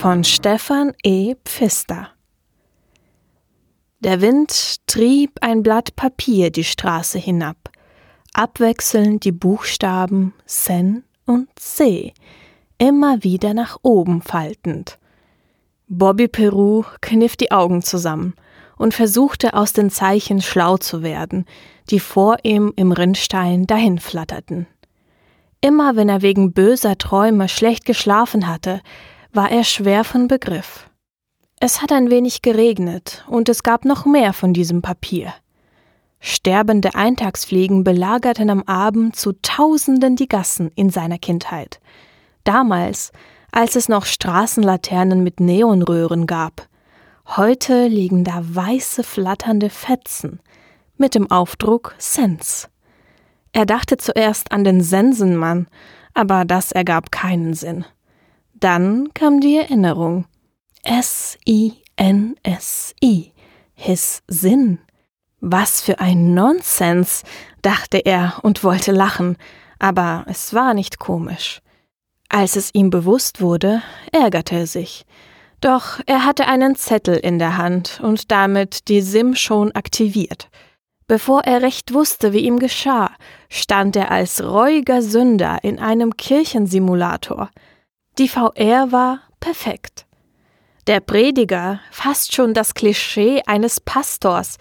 von Stefan E. Pfister Der Wind trieb ein Blatt Papier die Straße hinab, abwechselnd die Buchstaben Sen und C, immer wieder nach oben faltend. Bobby Peru kniff die Augen zusammen und versuchte aus den Zeichen schlau zu werden, die vor ihm im Rinnstein dahinflatterten. Immer wenn er wegen böser Träume schlecht geschlafen hatte, war er schwer von Begriff. Es hat ein wenig geregnet und es gab noch mehr von diesem Papier. Sterbende Eintagsfliegen belagerten am Abend zu Tausenden die Gassen in seiner Kindheit. Damals, als es noch Straßenlaternen mit Neonröhren gab. Heute liegen da weiße flatternde Fetzen mit dem Aufdruck Sens. Er dachte zuerst an den Sensenmann, aber das ergab keinen Sinn. Dann kam die Erinnerung. S-I-N-S-I. His Sinn. Was für ein Nonsens, dachte er und wollte lachen, aber es war nicht komisch. Als es ihm bewusst wurde, ärgerte er sich. Doch er hatte einen Zettel in der Hand und damit die SIM schon aktiviert. Bevor er recht wusste, wie ihm geschah, stand er als reuiger Sünder in einem Kirchensimulator. Die VR war perfekt. Der Prediger, fast schon das Klischee eines Pastors,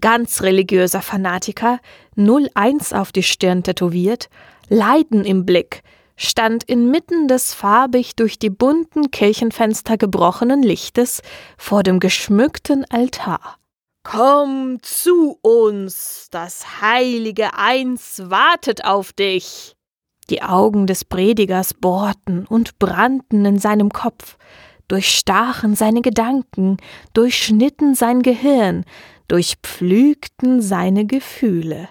ganz religiöser Fanatiker, 01 auf die Stirn tätowiert, Leiden im Blick, stand inmitten des farbig durch die bunten Kirchenfenster gebrochenen Lichtes vor dem geschmückten Altar. Komm zu uns, das heilige Eins wartet auf dich. Die Augen des Predigers bohrten und brannten in seinem Kopf, durchstachen seine Gedanken, durchschnitten sein Gehirn, durchpflügten seine Gefühle.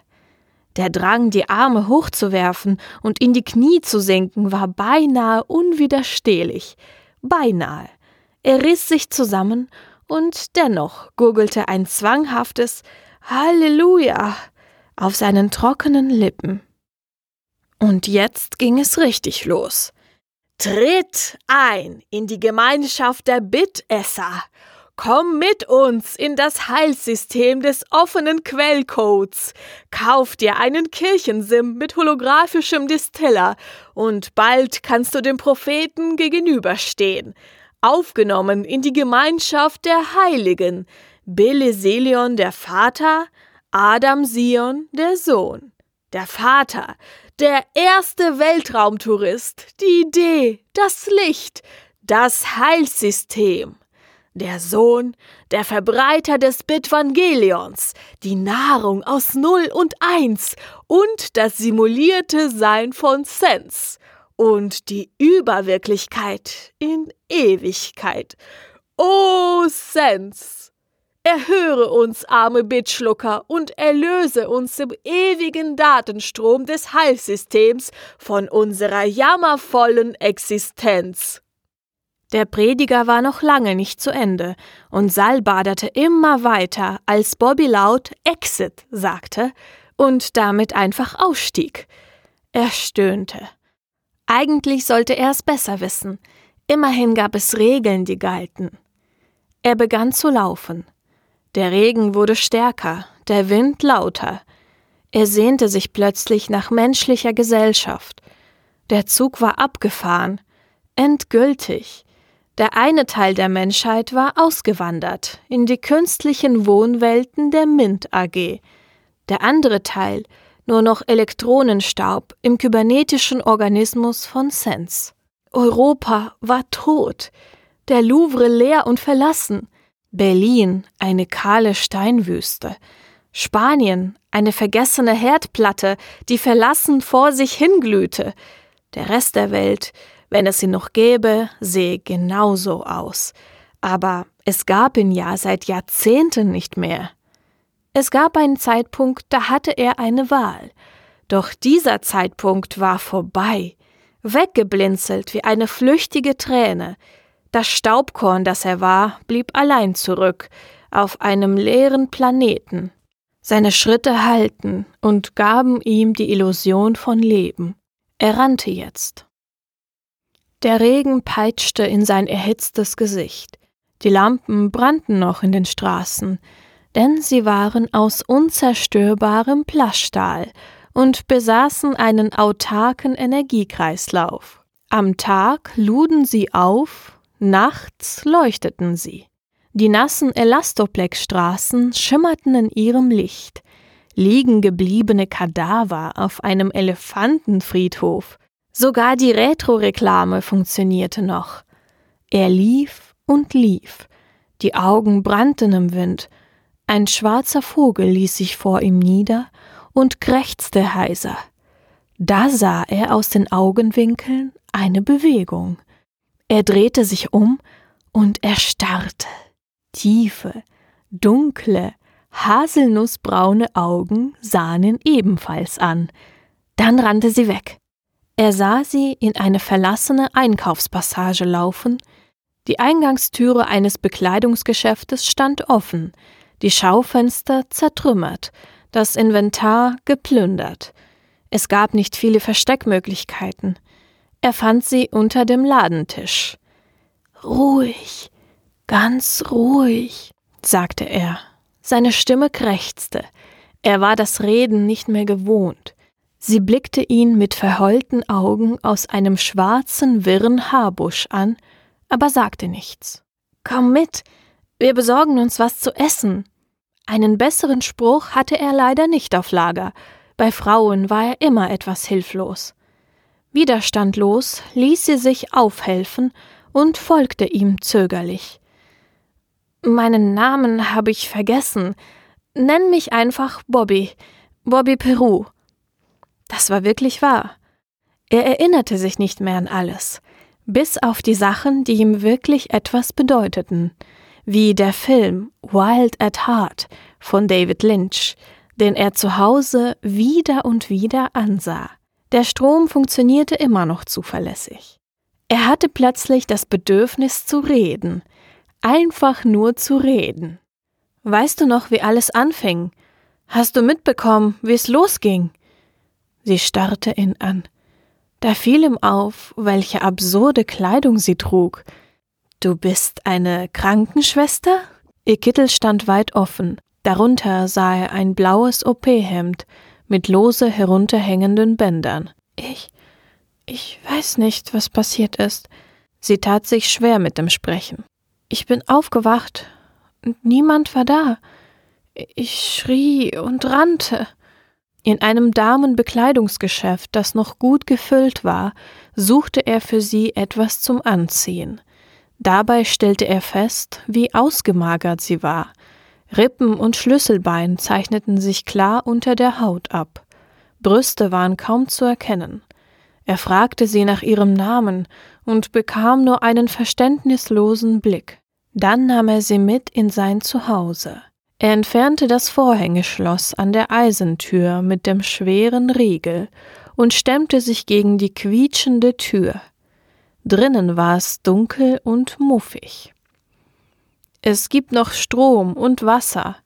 Der Drang, die Arme hochzuwerfen und in die Knie zu senken, war beinahe unwiderstehlich. Beinahe. Er riss sich zusammen und dennoch gurgelte ein zwanghaftes Halleluja auf seinen trockenen Lippen. Und jetzt ging es richtig los. Tritt ein in die Gemeinschaft der Bittesser. Komm mit uns in das Heilsystem des offenen Quellcodes. Kauf dir einen Kirchensim mit holographischem Distiller und bald kannst du dem Propheten gegenüberstehen aufgenommen in die Gemeinschaft der Heiligen, Bele Selion der Vater, Adam Sion der Sohn. Der Vater, der erste Weltraumtourist, die Idee, das Licht, das Heilsystem. Der Sohn, der Verbreiter des Bitvangelions, die Nahrung aus Null und Eins und das simulierte Sein von Sens und die Überwirklichkeit in Ewigkeit. O Sens! Erhöre uns, arme Bitschlucker, und erlöse uns im ewigen Datenstrom des Heilsystems von unserer jammervollen Existenz. Der Prediger war noch lange nicht zu Ende, und Sal baderte immer weiter, als Bobby laut Exit sagte und damit einfach ausstieg. Er stöhnte. Eigentlich sollte er es besser wissen. Immerhin gab es Regeln, die galten. Er begann zu laufen. Der Regen wurde stärker, der Wind lauter. Er sehnte sich plötzlich nach menschlicher Gesellschaft. Der Zug war abgefahren, endgültig. Der eine Teil der Menschheit war ausgewandert in die künstlichen Wohnwelten der MINT AG. Der andere Teil nur noch Elektronenstaub im kybernetischen Organismus von Sens. Europa war tot, der Louvre leer und verlassen, Berlin eine kahle Steinwüste, Spanien eine vergessene Herdplatte, die verlassen vor sich hinglühte. Der Rest der Welt, wenn es sie noch gäbe, sehe genauso aus. Aber es gab ihn ja seit Jahrzehnten nicht mehr. Es gab einen Zeitpunkt, da hatte er eine Wahl. Doch dieser Zeitpunkt war vorbei, weggeblinzelt wie eine flüchtige Träne. Das Staubkorn, das er war, blieb allein zurück, auf einem leeren Planeten. Seine Schritte hallten und gaben ihm die Illusion von Leben. Er rannte jetzt. Der Regen peitschte in sein erhitztes Gesicht. Die Lampen brannten noch in den Straßen, denn sie waren aus unzerstörbarem Plaststahl und besaßen einen autarken Energiekreislauf. Am Tag luden sie auf, nachts leuchteten sie. Die nassen Elastoplex-Straßen schimmerten in ihrem Licht. Liegen gebliebene Kadaver auf einem Elefantenfriedhof. Sogar die Retro-Reklame funktionierte noch. Er lief und lief. Die Augen brannten im Wind. Ein schwarzer Vogel ließ sich vor ihm nieder und krächzte heiser. Da sah er aus den Augenwinkeln eine Bewegung. Er drehte sich um und erstarrte. Tiefe, dunkle, haselnussbraune Augen sahen ihn ebenfalls an. Dann rannte sie weg. Er sah sie in eine verlassene Einkaufspassage laufen. Die Eingangstüre eines Bekleidungsgeschäftes stand offen, die Schaufenster zertrümmert, das Inventar geplündert. Es gab nicht viele Versteckmöglichkeiten. Er fand sie unter dem Ladentisch. Ruhig, Ganz ruhig, sagte er. Seine Stimme krächzte. Er war das Reden nicht mehr gewohnt. Sie blickte ihn mit verheulten Augen aus einem schwarzen, wirren Haarbusch an, aber sagte nichts. Komm mit, wir besorgen uns was zu essen. Einen besseren Spruch hatte er leider nicht auf Lager. Bei Frauen war er immer etwas hilflos. Widerstandlos ließ sie sich aufhelfen und folgte ihm zögerlich. Meinen Namen habe ich vergessen. Nenn mich einfach Bobby. Bobby Peru. Das war wirklich wahr. Er erinnerte sich nicht mehr an alles, bis auf die Sachen, die ihm wirklich etwas bedeuteten, wie der Film Wild at Heart von David Lynch, den er zu Hause wieder und wieder ansah. Der Strom funktionierte immer noch zuverlässig. Er hatte plötzlich das Bedürfnis zu reden, einfach nur zu reden. Weißt du noch, wie alles anfing? Hast du mitbekommen, wie es losging? Sie starrte ihn an. Da fiel ihm auf, welche absurde Kleidung sie trug. Du bist eine Krankenschwester? Ihr Kittel stand weit offen. Darunter sah er ein blaues OP-Hemd mit lose herunterhängenden Bändern. Ich. Ich weiß nicht, was passiert ist. Sie tat sich schwer mit dem Sprechen. Ich bin aufgewacht und niemand war da. Ich schrie und rannte. In einem Damenbekleidungsgeschäft, das noch gut gefüllt war, suchte er für sie etwas zum Anziehen. Dabei stellte er fest, wie ausgemagert sie war. Rippen und Schlüsselbein zeichneten sich klar unter der Haut ab. Brüste waren kaum zu erkennen. Er fragte sie nach ihrem Namen und bekam nur einen verständnislosen Blick. Dann nahm er sie mit in sein Zuhause. Er entfernte das Vorhängeschloss an der Eisentür mit dem schweren Riegel und stemmte sich gegen die quietschende Tür. Drinnen war es dunkel und muffig. Es gibt noch Strom und Wasser,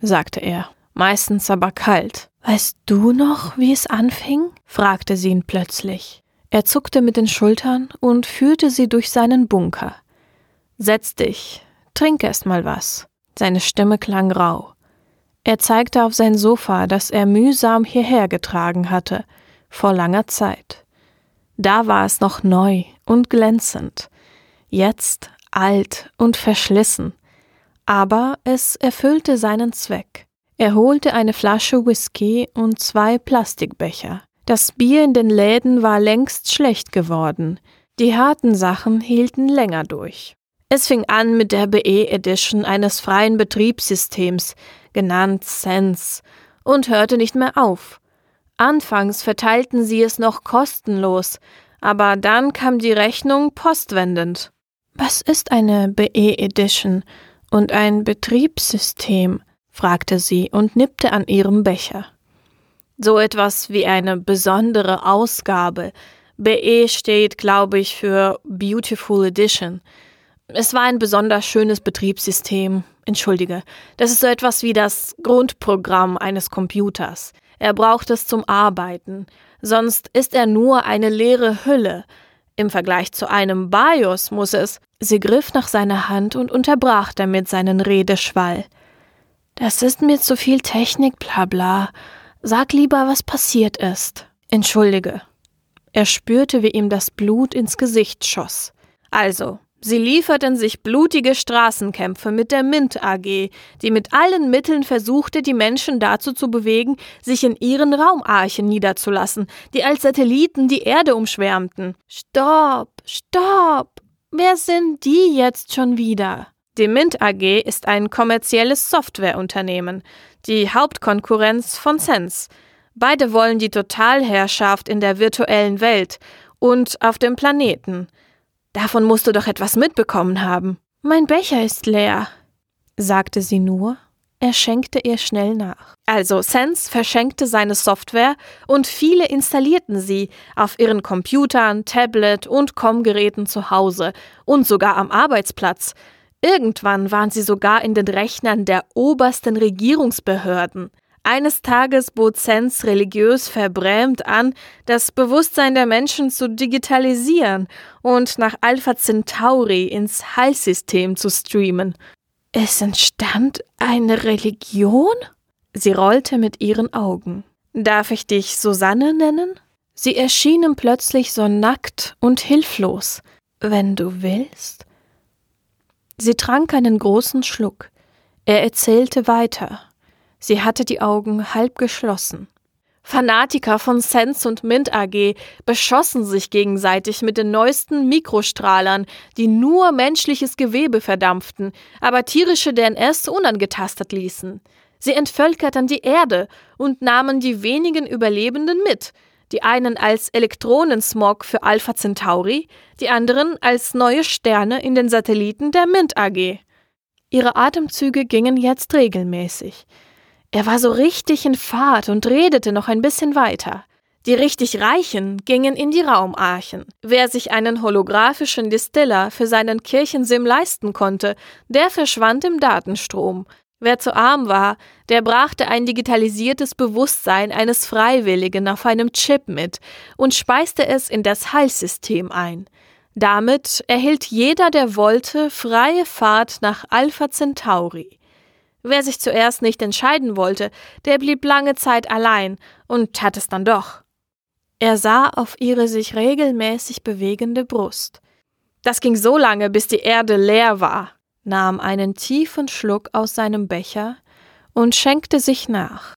sagte er, meistens aber kalt. Weißt du noch, wie es anfing? fragte sie ihn plötzlich. Er zuckte mit den Schultern und führte sie durch seinen Bunker. Setz dich, trink erst mal was. Seine Stimme klang rau. Er zeigte auf sein Sofa, das er mühsam hierher getragen hatte, vor langer Zeit. Da war es noch neu und glänzend, jetzt alt und verschlissen, aber es erfüllte seinen Zweck. Er holte eine Flasche Whisky und zwei Plastikbecher. Das Bier in den Läden war längst schlecht geworden. Die harten Sachen hielten länger durch. Es fing an mit der BE Edition eines freien Betriebssystems, genannt Sense, und hörte nicht mehr auf. Anfangs verteilten sie es noch kostenlos, aber dann kam die Rechnung postwendend. Was ist eine BE Edition und ein Betriebssystem? fragte sie und nippte an ihrem Becher. So etwas wie eine besondere Ausgabe. BE steht, glaube ich, für Beautiful Edition. Es war ein besonders schönes Betriebssystem. Entschuldige, das ist so etwas wie das Grundprogramm eines Computers. Er braucht es zum Arbeiten, sonst ist er nur eine leere Hülle. Im Vergleich zu einem BIOS muss es. Sie griff nach seiner Hand und unterbrach damit seinen Redeschwall. Das ist mir zu viel Technik, bla bla. Sag lieber, was passiert ist. Entschuldige. Er spürte, wie ihm das Blut ins Gesicht schoss. Also, Sie lieferten sich blutige Straßenkämpfe mit der Mint AG, die mit allen Mitteln versuchte, die Menschen dazu zu bewegen, sich in ihren Raumarchen niederzulassen, die als Satelliten die Erde umschwärmten. Stopp, stopp! Wer sind die jetzt schon wieder? Die Mint AG ist ein kommerzielles Softwareunternehmen, die Hauptkonkurrenz von Sense. Beide wollen die Totalherrschaft in der virtuellen Welt und auf dem Planeten – Davon musst du doch etwas mitbekommen haben. Mein Becher ist leer, sagte sie nur. Er schenkte ihr schnell nach. Also Sense verschenkte seine Software und viele installierten sie auf ihren Computern, Tablet und Com-Geräten zu Hause und sogar am Arbeitsplatz. Irgendwann waren sie sogar in den Rechnern der obersten Regierungsbehörden. Eines Tages bot Sens religiös verbrämt an, das Bewusstsein der Menschen zu digitalisieren und nach Alpha Centauri ins Heilsystem zu streamen. Es entstand eine Religion? Sie rollte mit ihren Augen. Darf ich dich Susanne nennen? Sie erschienen plötzlich so nackt und hilflos. Wenn du willst. Sie trank einen großen Schluck. Er erzählte weiter. Sie hatte die Augen halb geschlossen. Fanatiker von Sense und Mint AG beschossen sich gegenseitig mit den neuesten Mikrostrahlern, die nur menschliches Gewebe verdampften, aber tierische DNS unangetastet ließen. Sie entvölkerten die Erde und nahmen die wenigen Überlebenden mit, die einen als Elektronensmog für Alpha Centauri, die anderen als neue Sterne in den Satelliten der Mint AG. Ihre Atemzüge gingen jetzt regelmäßig. Er war so richtig in Fahrt und redete noch ein bisschen weiter. Die richtig Reichen gingen in die Raumarchen. Wer sich einen holographischen Distiller für seinen Kirchensim leisten konnte, der verschwand im Datenstrom. Wer zu arm war, der brachte ein digitalisiertes Bewusstsein eines Freiwilligen auf einem Chip mit und speiste es in das Heilsystem ein. Damit erhielt jeder, der wollte, freie Fahrt nach Alpha Centauri. Wer sich zuerst nicht entscheiden wollte, der blieb lange Zeit allein und tat es dann doch. Er sah auf ihre sich regelmäßig bewegende Brust. Das ging so lange, bis die Erde leer war, nahm einen tiefen Schluck aus seinem Becher und schenkte sich nach.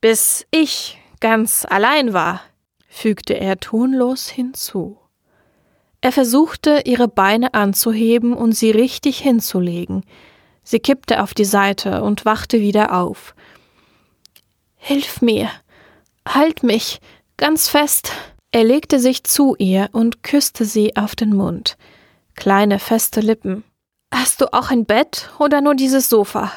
Bis ich ganz allein war, fügte er tonlos hinzu. Er versuchte, ihre Beine anzuheben und sie richtig hinzulegen, Sie kippte auf die Seite und wachte wieder auf. Hilf mir. Halt mich. Ganz fest. Er legte sich zu ihr und küsste sie auf den Mund. Kleine, feste Lippen. Hast du auch ein Bett oder nur dieses Sofa?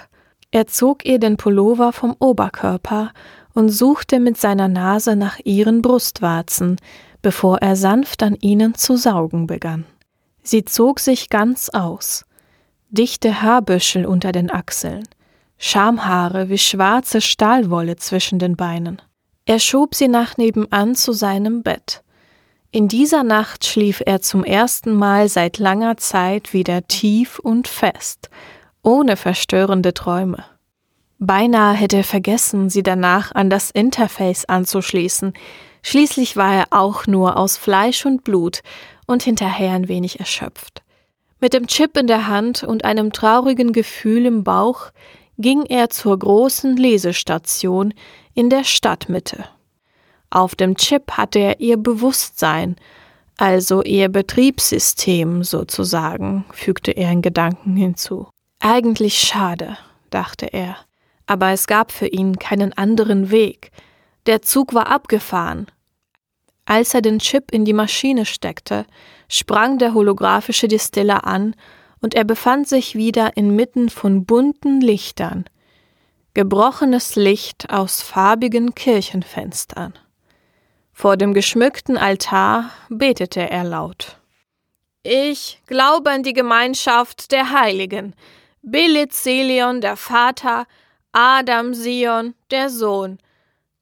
Er zog ihr den Pullover vom Oberkörper und suchte mit seiner Nase nach ihren Brustwarzen, bevor er sanft an ihnen zu saugen begann. Sie zog sich ganz aus dichte Haarbüschel unter den Achseln, Schamhaare wie schwarze Stahlwolle zwischen den Beinen. Er schob sie nach nebenan zu seinem Bett. In dieser Nacht schlief er zum ersten Mal seit langer Zeit wieder tief und fest, ohne verstörende Träume. Beinahe hätte er vergessen, sie danach an das Interface anzuschließen, schließlich war er auch nur aus Fleisch und Blut und hinterher ein wenig erschöpft. Mit dem Chip in der Hand und einem traurigen Gefühl im Bauch ging er zur großen Lesestation in der Stadtmitte. Auf dem Chip hatte er ihr Bewusstsein, also ihr Betriebssystem sozusagen, fügte er in Gedanken hinzu. Eigentlich schade, dachte er, aber es gab für ihn keinen anderen Weg. Der Zug war abgefahren. Als er den Chip in die Maschine steckte, sprang der holographische Distiller an und er befand sich wieder inmitten von bunten Lichtern, gebrochenes Licht aus farbigen Kirchenfenstern. Vor dem geschmückten Altar betete er laut. Ich glaube an die Gemeinschaft der Heiligen, Belit Selion der Vater, Adam Sion der Sohn,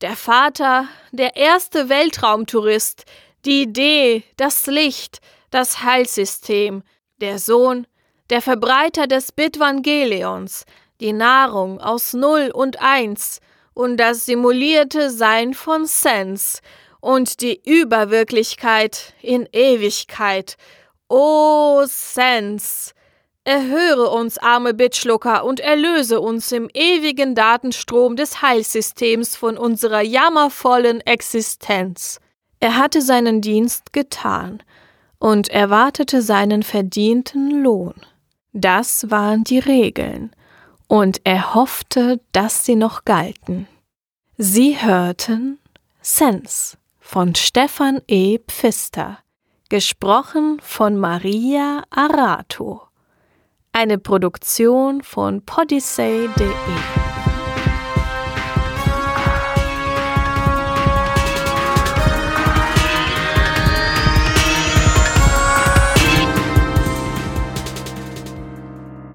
der Vater, der erste Weltraumtourist, die Idee, das Licht, das Heilsystem, der Sohn, der Verbreiter des Bitvangelions, die Nahrung aus Null und Eins und das simulierte Sein von Sens und die Überwirklichkeit in Ewigkeit. O Sens! Erhöre uns, arme Bitschlucker, und erlöse uns im ewigen Datenstrom des Heilsystems von unserer jammervollen Existenz. Er hatte seinen Dienst getan und erwartete seinen verdienten Lohn. Das waren die Regeln, und er hoffte, dass sie noch galten. Sie hörten Sens von Stefan E. Pfister, gesprochen von Maria Arato. Eine Produktion von podyssey.de